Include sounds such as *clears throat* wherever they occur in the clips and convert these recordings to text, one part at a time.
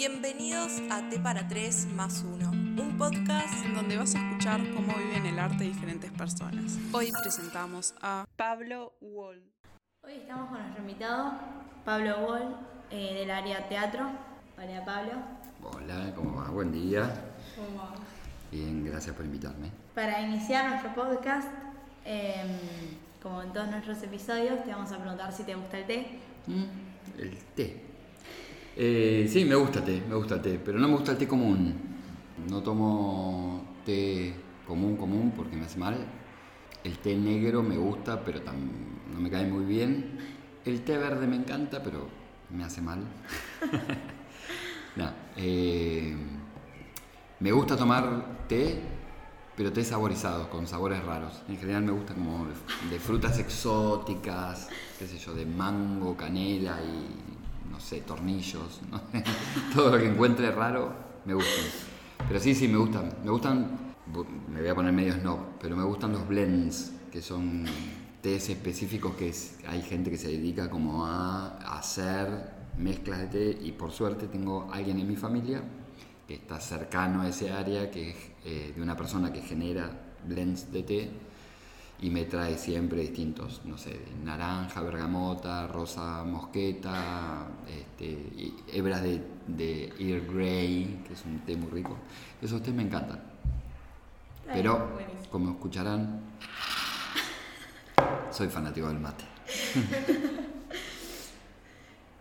Bienvenidos a T para 3 más 1, un podcast donde vas a escuchar cómo viven el arte diferentes personas. Hoy presentamos a Pablo Wall. Hoy estamos con nuestro invitado, Pablo Wall, eh, del área teatro. Hola Pablo. Hola, ¿cómo va? Buen día. ¿Cómo va? Bien, gracias por invitarme. Para iniciar nuestro podcast, em, como en todos nuestros episodios, te vamos a preguntar si te gusta el té. Mm, El té. Eh, sí, me gusta té, me gusta té, pero no me gusta el té común. No tomo té común, común, porque me hace mal. El té negro me gusta, pero no me cae muy bien. El té verde me encanta, pero me hace mal. *laughs* No, eh, me gusta tomar té, pero té saborizados, con sabores raros. En general me gusta como de frutas exóticas, qué sé yo, de mango, canela y, no sé, tornillos. *laughs* Todo lo que encuentre raro me gusta. Pero sí, sí, me gustan. Me gustan, me voy a poner medio snob, pero me gustan los blends, que son tés específicos que hay gente que se dedica como a hacer mezclas de té y por suerte tengo alguien en mi familia que está cercano a ese área, que es eh, de una persona que genera blends de té y me trae siempre distintos, no sé, naranja, bergamota, rosa mosqueta, este, y hebras de, de Earl Grey, que es un té muy rico. Esos tés me encantan. Ay, Pero, como escucharán, soy fanático del mate. *laughs*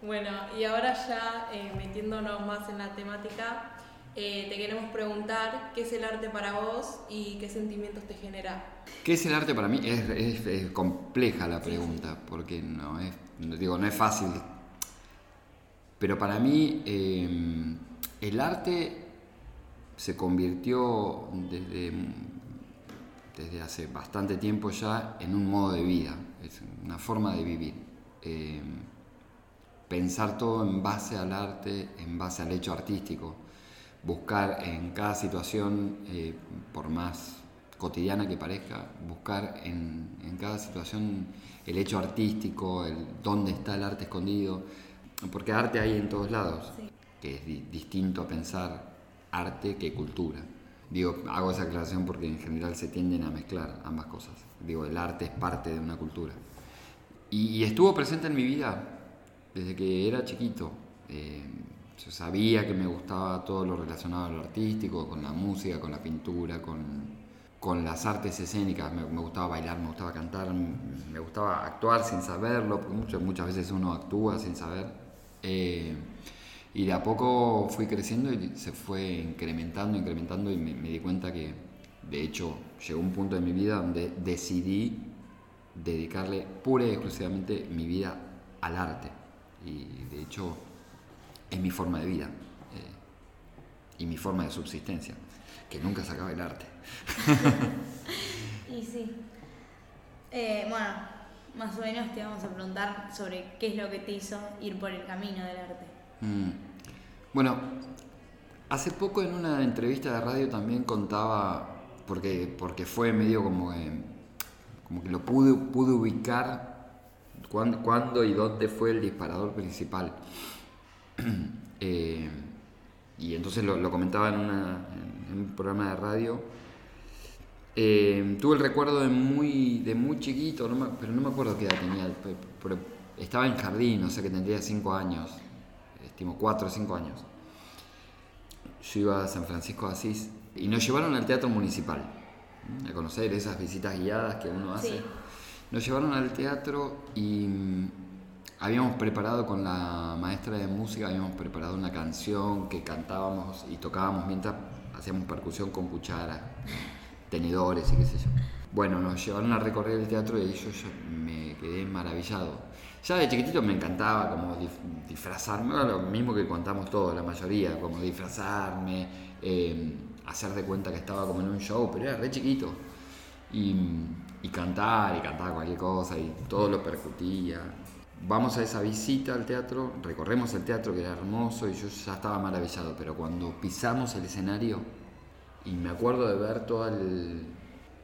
Bueno, y ahora ya eh, metiéndonos más en la temática, eh, te queremos preguntar qué es el arte para vos y qué sentimientos te genera. ¿Qué es el arte para mí? Es, compleja la pregunta, porque no es, digo, no es fácil. Pero para mí eh, el arte se convirtió desde, desde hace bastante tiempo ya en un modo de vida, es una forma de vivir. Eh, pensar todo en base al arte, en base al hecho artístico, buscar en cada situación, eh, por más cotidiana que parezca, buscar en, en cada situación el hecho artístico, el dónde está el arte escondido, porque arte hay en todos lados, Sí. que es di- distinto a pensar arte que cultura. Digo, hago esa aclaración porque en general se tienden a mezclar ambas cosas. Digo, el arte es parte de una cultura. Y, y estuvo presente en mi vida desde que era chiquito. Eh, yo sabía que me gustaba todo lo relacionado a lo artístico, con la música, con la pintura, con, con las artes escénicas. Me, gustaba bailar, me gustaba cantar, me gustaba actuar sin saberlo, porque muchas, muchas veces uno actúa sin saber. Eh, y de a poco fui creciendo y se fue incrementando, incrementando y me, me di cuenta que, de hecho, llegó un punto de mi vida donde decidí dedicarle pura y exclusivamente mi vida al arte. Y de hecho es mi forma de vida eh, y mi forma de subsistencia, que nunca se acaba el arte. *laughs* Y sí. Eh, bueno, más o menos te vamos a preguntar sobre qué es lo que te hizo ir por el camino del arte. Mm. Bueno, hace poco en una entrevista de radio también contaba, porque, porque fue medio como que, como que lo pude, pude ubicar cuándo, cuándo y dónde fue el disparador principal. *clears throat* Eh, y entonces lo, lo comentaba en, una- en un programa de radio. Eh, tuve el recuerdo de muy, de muy chiquito, no me- pero no me acuerdo qué edad tenía, pe- pero estaba en jardín, o sea que tendría 5 años, estimo 4 o 5 años. Yo iba a San Francisco de Asís y nos llevaron al teatro municipal, a conocer esas visitas guiadas que uno hace. Sí. Nos llevaron al teatro y habíamos preparado con la maestra de música, habíamos preparado una canción que cantábamos y tocábamos mientras hacíamos percusión con cuchara, tenedores y qué sé yo. Bueno, nos llevaron a recorrer el teatro y yo, yo me quedé maravillado. Ya de chiquitito me encantaba como disfrazarme, era lo mismo que contamos todos, la mayoría, como disfrazarme, eh, hacer de cuenta que estaba como en un show, pero era re chiquito y, y cantar y cantaba cualquier cosa y todo lo percutía. Vamos a esa visita al teatro, recorremos el teatro que era hermoso y yo ya estaba maravillado, pero cuando pisamos el escenario y me acuerdo de ver todas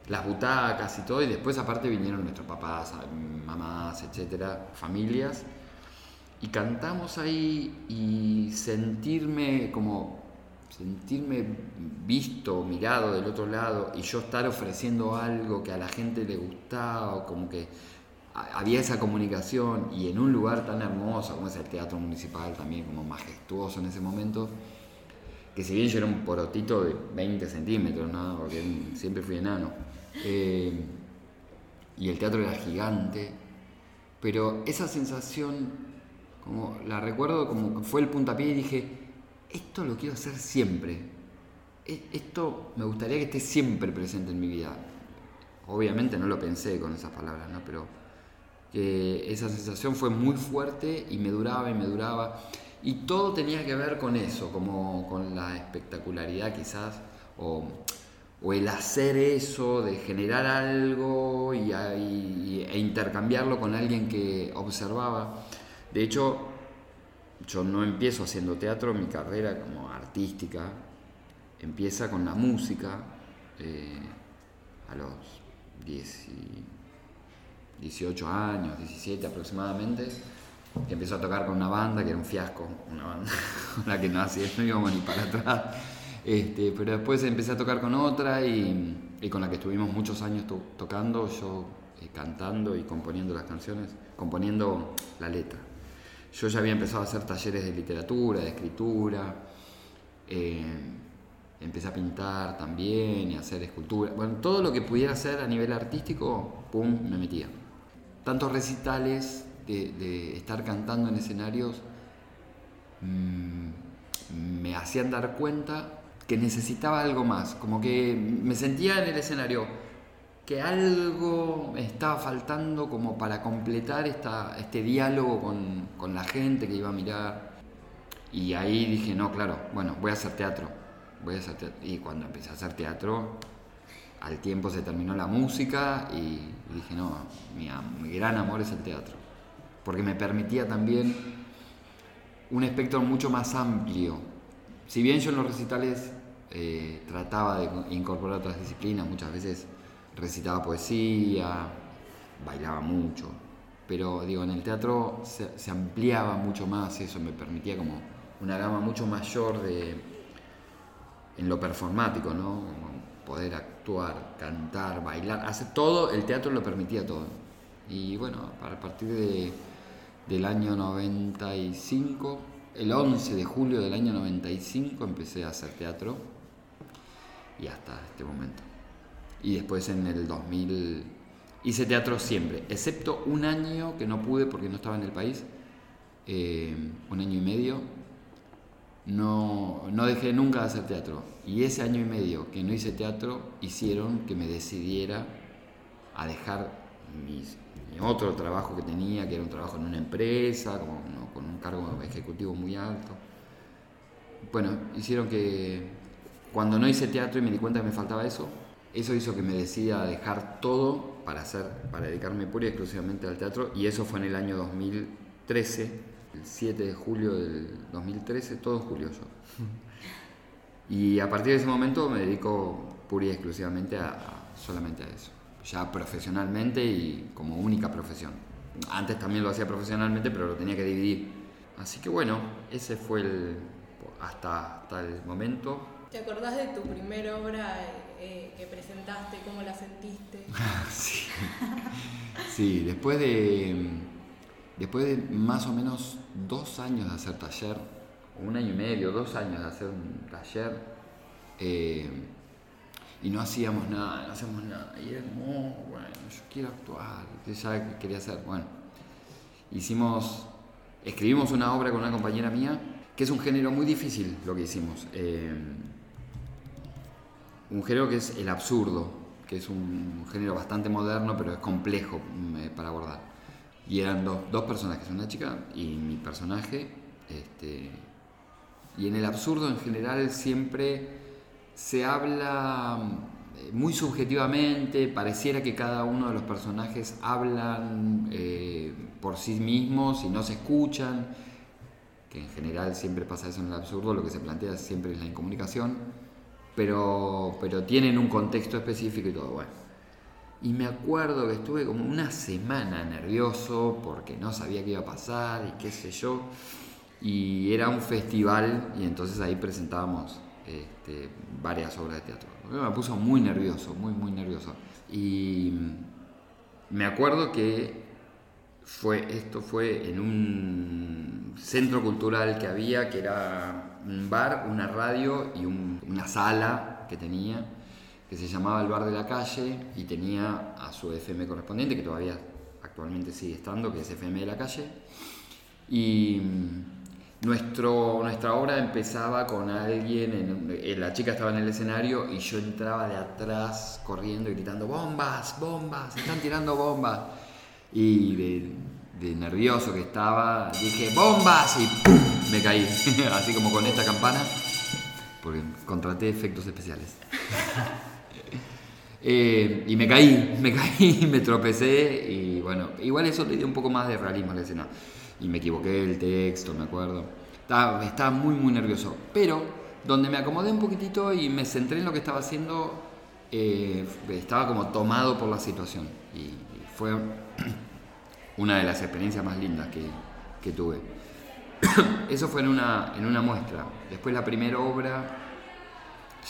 las butacas y todo y después aparte vinieron nuestros papás, mamás, etcétera, familias y cantamos ahí y sentirme como sentirme visto, mirado del otro lado y yo estar ofreciendo algo que a la gente le gustaba, como que había esa comunicación y en un lugar tan hermoso como es el Teatro Municipal, también como majestuoso en ese momento, que si bien yo era un porotito de 20 centímetros, ¿no? porque siempre fui enano, eh, y el teatro era gigante, pero esa sensación, como la recuerdo como fue el puntapié y dije, esto lo quiero hacer siempre, e, esto me gustaría que esté siempre presente en mi vida. Obviamente no lo pensé con esas palabras, ¿no? pero que esa sensación fue muy fuerte y me duraba y me duraba. Y todo tenía que ver con eso, como con la espectacularidad quizás, o, el hacer eso, de generar algo y, e intercambiarlo con alguien que observaba. De hecho, yo no empiezo haciendo teatro, mi carrera como artística empieza con la música eh, a los 10 18 años, 17 aproximadamente, que empezó a tocar con una banda que era un fiasco, una banda *laughs* con la que no, hacía, no íbamos ni para atrás. Este, pero después empecé a tocar con otra y, con la que estuvimos muchos años tocando, yo eh, cantando y componiendo las canciones, componiendo la letra. Yo ya había empezado a hacer talleres de literatura, de escritura, eh, empecé a pintar también y a hacer escultura. Bueno, todo lo que pudiera hacer a nivel artístico, pum, me metía tantos recitales de, estar cantando en escenarios mm, me hacían dar cuenta que necesitaba algo más, como que me sentía en el escenario que algo me estaba faltando como para completar esta, este diálogo con, con la gente que iba a mirar. Y ahí dije, no, claro, bueno, voy a hacer teatro. Voy a hacer teatro. Y cuando empecé a hacer teatro, al tiempo se terminó la música y dije, no, mi, gran amor es el teatro, porque me permitía también un espectro mucho más amplio. Si bien yo en los recitales eh, trataba de incorporar otras disciplinas, muchas veces recitaba poesía, bailaba mucho, pero digo, en el teatro se, ampliaba mucho más, eso me permitía como una gama mucho mayor de, en lo performático, ¿no? Poder actuar, cantar, bailar, hacer todo, el teatro lo permitía todo. Y bueno, a partir de, del año 95, el 11 de julio del año 95 empecé a hacer teatro y hasta este momento. Y después en el 2000 hice teatro siempre, excepto un año que no pude porque no estaba en el país, eh, un año y medio, no, no dejé nunca de hacer teatro. Y ese año y medio que no hice teatro hicieron que me decidiera a dejar mi otro trabajo que tenía, que era un trabajo en una empresa, con un cargo ejecutivo muy alto. Bueno, hicieron que cuando no hice teatro y me di cuenta que me faltaba eso, eso hizo que me decida a dejar todo para, hacer, para dedicarme pura y exclusivamente al teatro y eso fue en el año 2013 el 7 de julio del 2013, todo en julio yo. *laughs* Y a partir de ese momento me dedico pura y exclusivamente a, solamente a eso, ya profesionalmente y como única profesión. Antes también lo hacía profesionalmente, pero lo tenía que dividir. Así que bueno, ese fue el hasta, hasta el momento. ¿Te acordás de tu primera obra eh, que presentaste? ¿Cómo la sentiste? *laughs* sí. sí, después de Después de más o menos dos años de hacer taller, un año y medio, dos años de hacer un taller, eh, y no hacíamos nada, no hacemos nada. Y era como, oh, bueno, yo quiero actuar, ya quería hacer. Bueno, hicimos, escribimos una obra con una compañera mía, que es un género muy difícil lo que hicimos. Eh, un género que es el absurdo, que es un género bastante moderno, pero es complejo eh, para abordar. Y eran dos, dos personajes, una chica y mi personaje. Este, y en el absurdo en general siempre se habla eh, muy subjetivamente, pareciera que cada uno de los personajes hablan eh, por sí mismos y no se escuchan, que en general siempre pasa eso en el absurdo, lo que se plantea siempre es la incomunicación, pero, pero tienen un contexto específico y todo. Bueno. Y me acuerdo que estuve como una semana nervioso porque no sabía qué iba a pasar y qué sé yo. Y era un festival y entonces ahí presentábamos este, varias obras de teatro. Me puso muy nervioso, muy, muy nervioso. Y me acuerdo que fue, esto fue en un centro cultural que había, que era un bar, una radio y una sala que tenía, que se llamaba el Bar de la Calle y tenía a su FM correspondiente, que todavía actualmente sigue estando, que es FM de la Calle. Y nuestro, nuestra obra empezaba con alguien, en, la chica estaba en el escenario y yo entraba de atrás corriendo y gritando, bombas, bombas, están tirando bombas. Y de, nervioso que estaba, dije, bombas y me caí, *laughs* así como con esta campana, porque contraté efectos especiales. *laughs* Eh, y me caí, *laughs* me caí, me tropecé y bueno, igual eso le dio un poco más de realismo a la escena y me equivoqué el texto, me acuerdo. Estaba, muy, muy nervioso. Pero donde me acomodé un poquitito y me centré en lo que estaba haciendo, eh, estaba como tomado por la situación. Y, fue *clears throat* una de las experiencias más lindas que, que tuve. *clears throat* Eso fue en una, en una muestra. Después la primera obra,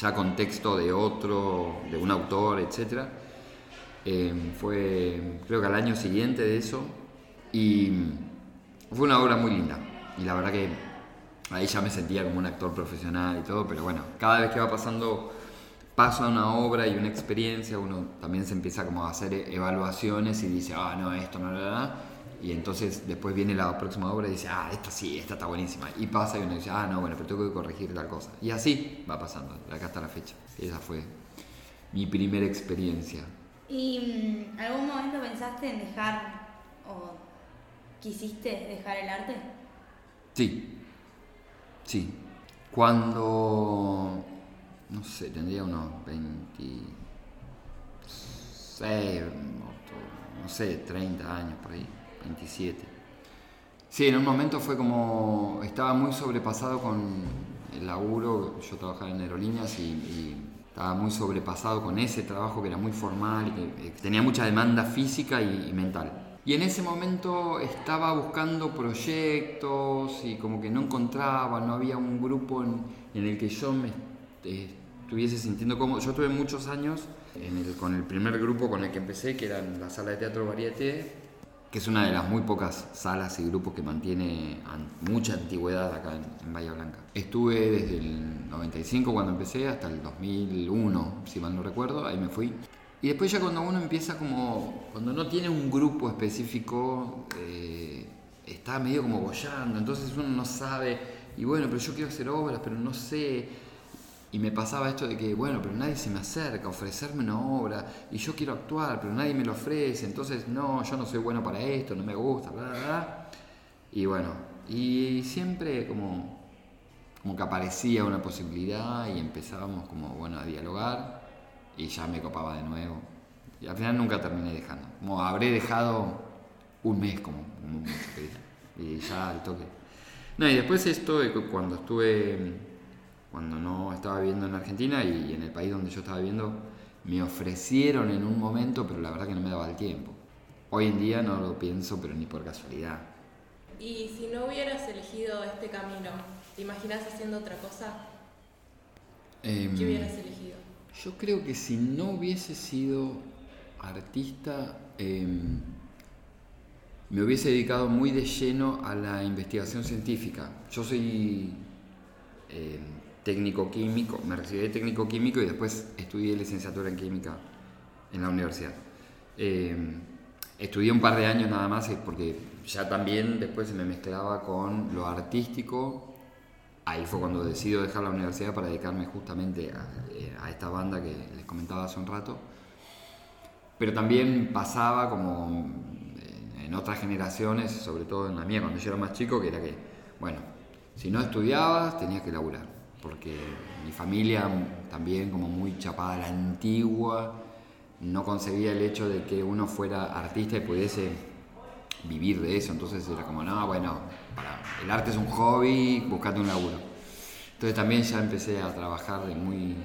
ya con texto de otro, de un autor, etc. Eh, fue creo que al año siguiente de eso. Y fue una obra muy linda. Y la verdad que ahí ya me sentía como un actor profesional y todo, pero bueno, cada vez que va pasando, pasa una obra y una experiencia, uno también se empieza como a hacer evaluaciones y dice, ah, no, esto no, no, Y entonces después viene la próxima obra y dice, ah, esta sí, esta está buenísima. Y pasa y uno dice, ah, no, bueno, pero tengo que corregir tal cosa. Y así va pasando, acá hasta la fecha. Esa fue mi primera experiencia. ¿Y mm, algún momento pensaste en dejar o ¿Quisiste dejar el arte? Sí, sí. Cuando, no sé, tendría unos 26, no sé, 30 años por ahí, 27. Sí, en un momento fue como, estaba muy sobrepasado con el laburo, yo trabajaba en aerolíneas y, estaba muy sobrepasado con ese trabajo que era muy formal y que, tenía mucha demanda física y mental. Y en ese momento estaba buscando proyectos y como que no encontraba, no había un grupo en, el que yo me estuviese sintiendo cómodo. Yo tuve muchos años con el primer grupo con el que empecé, que era en la sala de teatro Varieté, que es una de las muy pocas salas y grupos que mantiene mucha antigüedad acá en, Bahía Blanca. Estuve desde el 95 cuando empecé hasta el 2001, si mal no recuerdo, ahí me fui. Y después ya cuando uno empieza como, cuando no tiene un grupo específico, eh, está medio como bollando, entonces uno no sabe, y bueno, pero yo quiero hacer obras, pero no sé. Y me pasaba esto de que, bueno, pero nadie se me acerca a ofrecerme una obra, y yo quiero actuar, pero nadie me lo ofrece, entonces no, yo no soy bueno para esto, no me gusta, bla, bla, bla. Y bueno, y siempre como, como que aparecía una posibilidad y empezábamos como, bueno, a dialogar y ya me copaba de nuevo. Y al final nunca terminé dejando. Como habré dejado un mes como, Y ya al toque. No, y después esto, cuando estuve, cuando no estaba viviendo en Argentina y en el país donde yo estaba viviendo, me ofrecieron en un momento, pero la verdad que no me daba el tiempo. Hoy en día no lo pienso, pero ni por casualidad. Y si no hubieras elegido este camino, ¿te imaginas haciendo otra cosa? ¿Qué em, hubieras elegido? Yo creo que si no hubiese sido artista, em, me hubiese dedicado muy de lleno a la investigación científica. Yo soy em, técnico químico, me recibí de técnico químico y después estudié licenciatura en química en la universidad. Em, estudié un par de años nada más eh, porque ya también después se me mezclaba con lo artístico ahí fue cuando decido dejar la universidad para dedicarme justamente eh, a, esta banda que les comentaba hace un rato. Pero también pasaba como en otras generaciones, sobre todo en la mía, cuando yo era más chico, que era que, bueno, si no estudiabas tenías que laburar, porque mi familia también como muy chapada a la antigua, no concebía el hecho de que uno fuera artista y pudiese vivir de eso, entonces era como, no, bueno, el arte es un hobby, buscate un laburo. Entonces también ya empecé a trabajar de muy,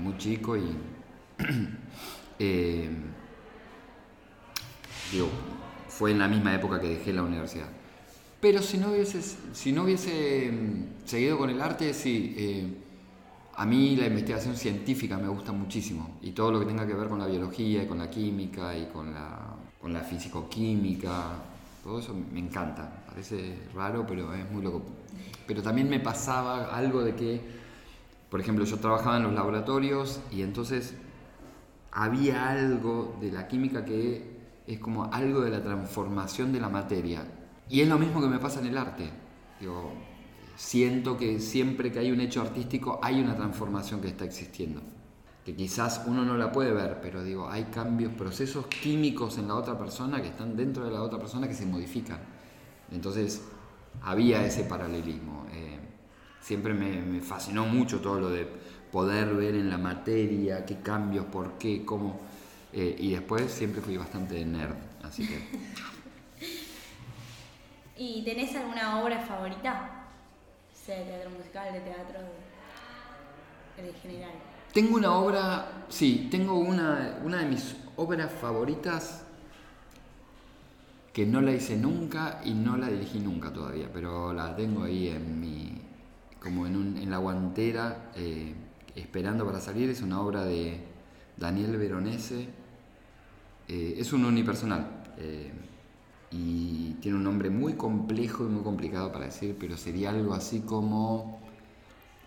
muy chico y, *clears throat* eh, fue en la misma época que dejé la universidad. Pero si no hubiese, si no hubiese mm, seguido con el arte, sí. eh, a mí la investigación científica me gusta muchísimo y todo lo que tenga que ver con la biología y con la química y con la, con la fisicoquímica, todo eso me encanta. Parece raro, pero es muy loco. Pero también me pasaba algo de que, por ejemplo, yo trabajaba en los laboratorios y entonces había algo de la química que es como algo de la transformación de la materia. Y es lo mismo que me pasa en el arte. Digo, siento que siempre que hay un hecho artístico hay una transformación que está existiendo. Que quizás uno no la puede ver, pero digo, hay cambios, procesos químicos en la otra persona que están dentro de la otra persona que se modifican. Entonces, había ese paralelismo. Eh, siempre me, fascinó mucho todo lo de poder ver en la materia qué cambios, por qué, cómo. eh, y después siempre fui bastante nerd, así que *laughs* ¿Y tenés alguna obra favorita? Sea de teatro musical, de teatro, en general. Tengo una obra, sí, tengo una, una de mis obras favoritas que no la hice nunca y no la dirigí nunca todavía, pero la tengo ahí en mi, como en, un- en la guantera, eh, esperando para salir. Es una obra de Daniel Veronese, eh, es un unipersonal eh, y tiene un nombre muy complejo y muy complicado para decir, pero sería algo así como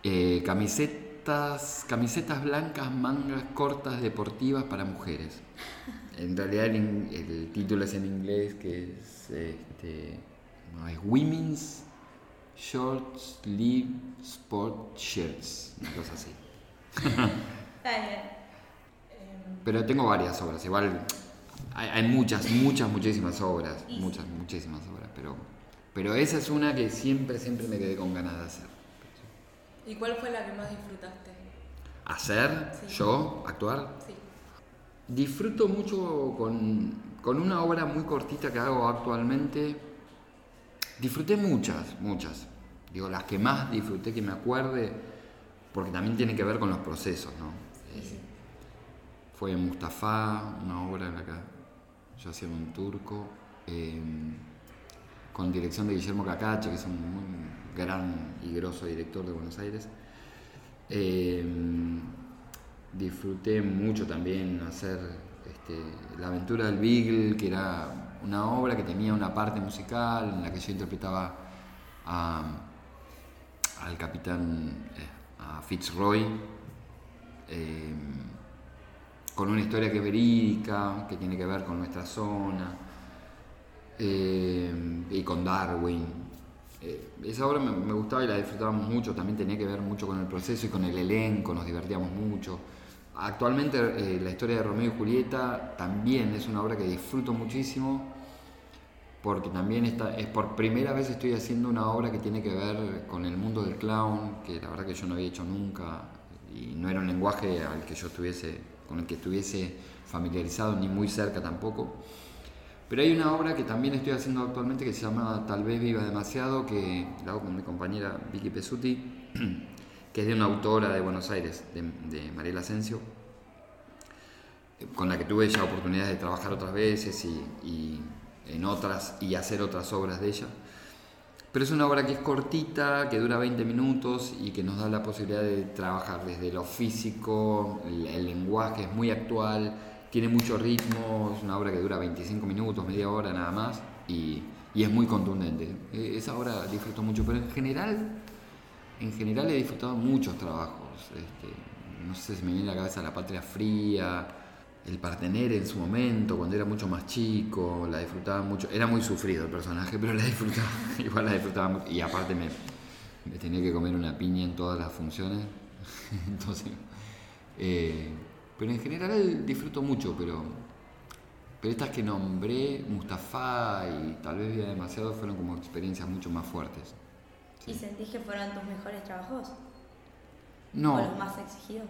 eh, camisetas, camisetas blancas, mangas cortas deportivas para mujeres. En realidad el, título es en inglés que es, este, no, es Women's Short Sleeve Sport Shirts, una cosa así. *laughs* Está bien. Pero tengo varias obras, igual hay, hay muchas, muchas, muchísimas obras, sí. muchas, muchísimas obras, pero, pero esa es una que siempre, siempre me quedé con ganas de hacer. ¿Y cuál fue la que más disfrutaste? ¿Hacer? Sí. ¿Yo? ¿Actuar? Sí. Disfruto mucho con, con una obra muy cortita que hago actualmente. Disfruté muchas, muchas. Digo, las que más disfruté que me acuerde, porque también tiene que ver con los procesos, ¿no? Eh, fue Mustafa, una obra en la que yo hacía un turco, eh, con dirección de Guillermo Cacache, que es un muy gran y grosso director de Buenos Aires. Eh, disfruté mucho también hacer este, La aventura del Beagle, que era una obra que tenía una parte musical en la que yo interpretaba al capitán eh, Fitzroy, eh, con una historia que es verídica, que tiene que ver con nuestra zona, eh, y con Darwin. Eh, esa obra me, gustaba y la disfrutábamos mucho, también tenía que ver mucho con el proceso y con el elenco, nos divertíamos mucho. Actualmente eh, la historia de Romeo y Julieta también es una obra que disfruto muchísimo porque también está, es por primera vez estoy haciendo una obra que tiene que ver con el mundo del clown, que la verdad que yo no había hecho nunca y no era un lenguaje al que yo estuviese, con el que estuviese familiarizado ni muy cerca tampoco. Pero hay una obra que también estoy haciendo actualmente que se llama Tal vez viva demasiado, que la hago con mi compañera Vicky Pesuti, *clears throat* que es de una autora de Buenos Aires, de, de Mariela Asensio, con la que tuve ya oportunidades de trabajar otras veces y, y en otras y hacer otras obras de ella. Pero es una obra que es cortita, que dura 20 minutos y que nos da la posibilidad de trabajar desde lo físico, el, lenguaje es muy actual, tiene mucho ritmo, es una obra que dura 25 minutos, media hora nada más y, y es muy contundente. Eh, Esa obra disfruto mucho, pero en general, en general he disfrutado muchos trabajos. Este, no sé, se me viene a la cabeza La Patria Fría, El Partener en su momento, cuando era mucho más chico, la disfrutaba mucho. Era muy sufrido el personaje, pero la disfrutaba, *laughs* igual la disfrutaba mucho. Y aparte me, me tenía que comer una piña en todas las funciones. *laughs* Entonces, eh, pero en general disfruto mucho, pero, pero estas que nombré, Mustafa y tal vez Vida Demasiado, fueron como experiencias mucho más fuertes. ¿Y sentís que fueron tus mejores trabajos? No, ¿O los más exigidos?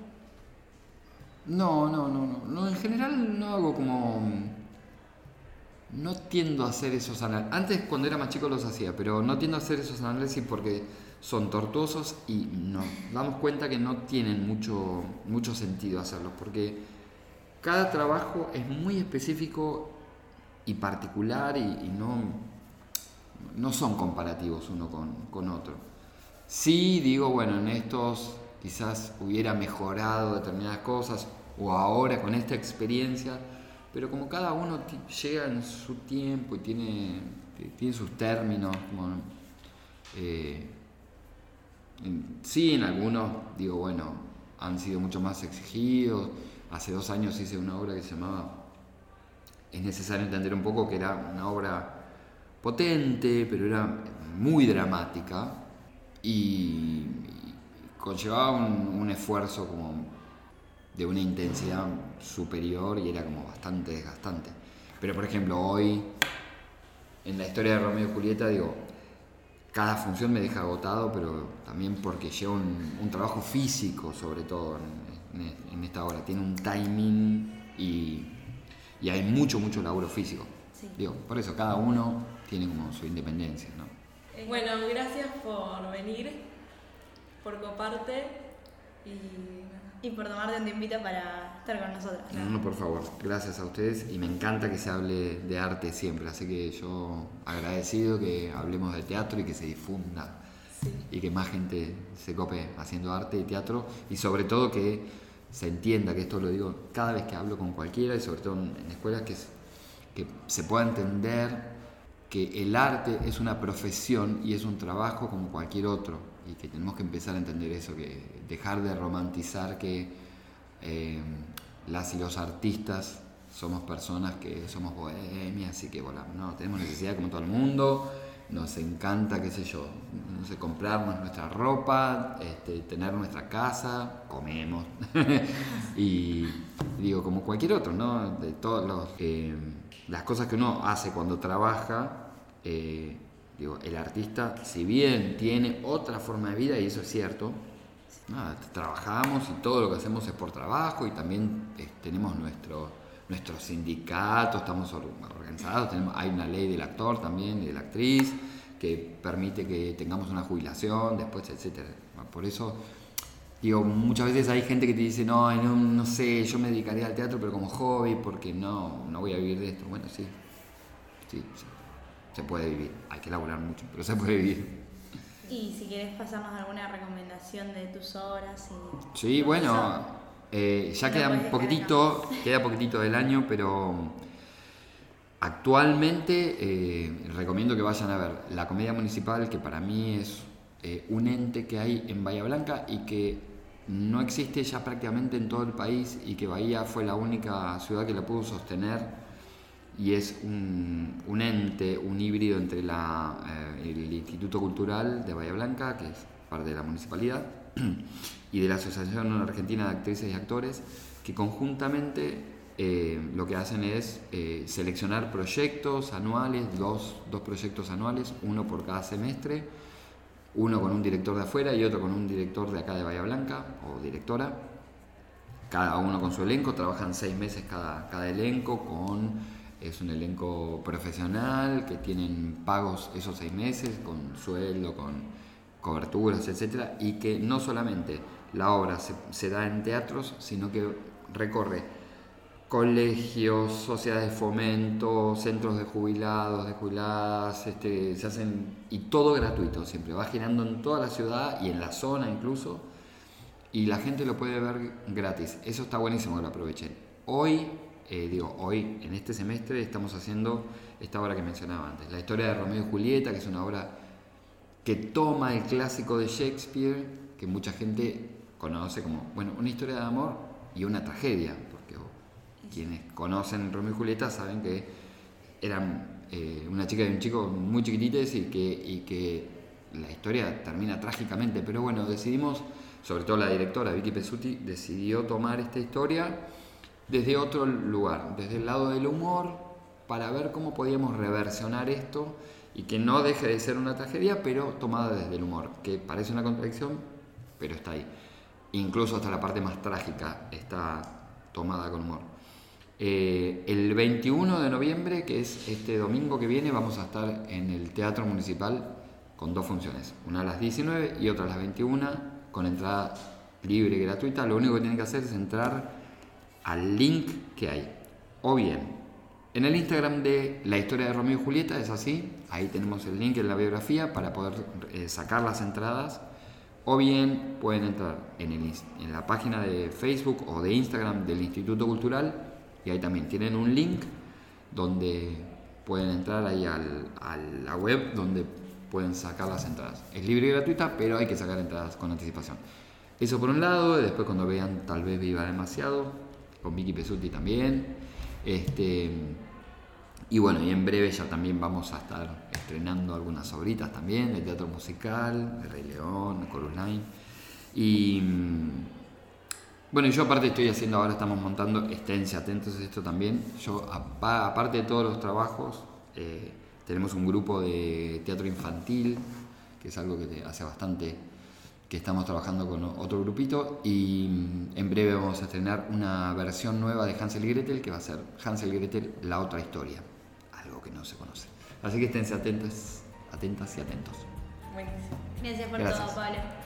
No, no, no, no. No, en general no hago como. No tiendo a hacer esos análisis. Antes, cuando era más chico, los hacía, pero no tiendo a hacer esos análisis porque son tortuosos y nos damos cuenta que no tienen mucho, mucho sentido hacerlos, porque cada trabajo es muy específico y particular y, no, no son comparativos uno con, con otro. Sí digo, bueno, en estos quizás hubiera mejorado determinadas cosas o ahora con esta experiencia, pero como cada uno llega en su tiempo y tiene, tiene sus términos, como, eh, sí, en algunos digo, bueno, han sido mucho más exigidos. Hace dos años hice una obra que se llamaba Es necesario entender un poco que era una obra potente, pero era muy dramática y, conllevaba un, un esfuerzo como de una intensidad superior y era como bastante desgastante. Pero por ejemplo, hoy, en la historia de Romeo y Julieta, digo, cada función me deja agotado, pero también porque lleva un, trabajo físico, sobre todo en, esta obra. Tiene un timing y, hay mucho, mucho laburo físico. Digo, por eso cada uno tiene como su independencia, ¿no? Bueno, gracias por venir, por coparte y y por tomarte un tiempito para estar con nosotros. No, no, por favor, gracias a ustedes y me encanta que se hable de arte siempre, así que yo agradecido que hablemos de teatro y que se difunda y que más gente se cope haciendo arte y teatro y sobre todo que se entienda, que esto lo digo cada vez que hablo con cualquiera y sobre todo en, escuelas, que, que se pueda entender que el arte es una profesión y es un trabajo como cualquier otro y que tenemos que empezar a entender eso, que dejar de romantizar que eh, las y los artistas somos personas que somos bohemias y que volamos, no, tenemos necesidad como todo el mundo, nos encanta, qué sé yo, no sé, comprarnos nuestra ropa, este, tener nuestra casa, comemos, *laughs* y digo, como cualquier otro, ¿no? De todos los, eh, las cosas que uno hace cuando trabaja, eh, Digo, el artista, si bien tiene otra forma de vida, y eso es cierto, trabajamos y todo lo que hacemos es por trabajo y también eh, tenemos nuestro, nuestro sindicato, estamos organizados, hay una ley del actor también de la actriz que permite que tengamos una jubilación después, etc. Por eso, digo, muchas veces hay gente que te dice, no, no, no sé, yo me dedicaría al teatro pero como hobby porque no, no voy a vivir de esto. Bueno, sí, sí, sí se puede vivir. Hay que elaborar mucho, pero se puede vivir. Y si quieres pasarnos alguna recomendación de tus obras. Y sí, bueno, eh, ya queda un poquitito, queda poquitito del año, pero actualmente eh, recomiendo que vayan a ver la Comedia Municipal, que para mí es eh, un ente que hay en Bahía Blanca y que no existe ya prácticamente en todo el país y que Bahía fue la única ciudad que la pudo sostener y es un, ente, un híbrido entre eh, el Instituto Cultural de Bahía Blanca, que es parte de la municipalidad, *clears throat* y de la Asociación Argentina de Actrices y Actores, que conjuntamente eh, lo que hacen es eh, seleccionar proyectos anuales, dos, dos proyectos anuales, uno por cada semestre, uno con un director de afuera y otro con un director de acá de Bahía Blanca o directora, cada uno con su elenco, trabajan seis meses cada, cada elenco con es un elenco profesional que tienen pagos esos seis meses con sueldo, con coberturas, etcétera, y que no solamente la obra se, da en teatros, sino que recorre colegios, sociedades de fomento, centros de jubilados, de jubiladas, este, se hacen y todo gratuito, siempre va girando en toda la ciudad y en la zona incluso, y la gente lo puede ver gratis. Eso está buenísimo lo aprovechen. Hoy eh, digo, hoy en este semestre estamos haciendo esta obra que mencionaba antes, la historia de Romeo y Julieta, que es una obra que toma el clásico de Shakespeare, que mucha gente conoce como, bueno, una historia de amor y una tragedia, porque quienes conocen Romeo y Julieta saben que eran eh, una chica y un chico muy chiquititos y que, y que la historia termina trágicamente, pero bueno, decidimos, sobre todo la directora Vicky Pesuti, decidió tomar esta historia desde otro lugar, desde el lado del humor, para ver cómo podíamos reversionar esto y que no deje de ser una tragedia, pero tomada desde el humor, que parece una contradicción, pero está ahí. Incluso hasta la parte más trágica está tomada con humor. Eh, el 21 de noviembre, que es este domingo que viene, vamos a estar en el Teatro Municipal con dos funciones, una a las 19 y otra a las 21, con entrada libre y gratuita. Lo único que tienen que hacer es entrar al link que hay. O bien En el Instagram de La historia de Romeo y Julieta es así, ahí tenemos el link en la biografía para poder eh, sacar las entradas o bien pueden entrar en, el, en la página de Facebook o de Instagram del Instituto Cultural y ahí también tienen un link donde pueden entrar ahí al, a la web donde pueden sacar las entradas. Es libre y gratuita, pero hay que sacar entradas con anticipación. Eso por un lado, después cuando vean tal vez viva demasiado, con Vicky Pesuti también. Este, y bueno, y en breve ya también vamos a estar estrenando algunas obritas también de teatro musical, de Rey León, Chorus Line. Y bueno, yo aparte estoy haciendo, ahora estamos montando, esténse atentos a esto también. Yo, aparte de todos los trabajos, eh, tenemos un grupo de teatro infantil, que es algo que hace bastante que estamos trabajando con otro grupito y mm, en breve vamos a estrenar una versión nueva de Hansel y Gretel que va a ser Hansel y Gretel, la otra historia, algo que no se conoce. Así que esténse atentos, atentas y atentos. Gracias por todo, Pablo.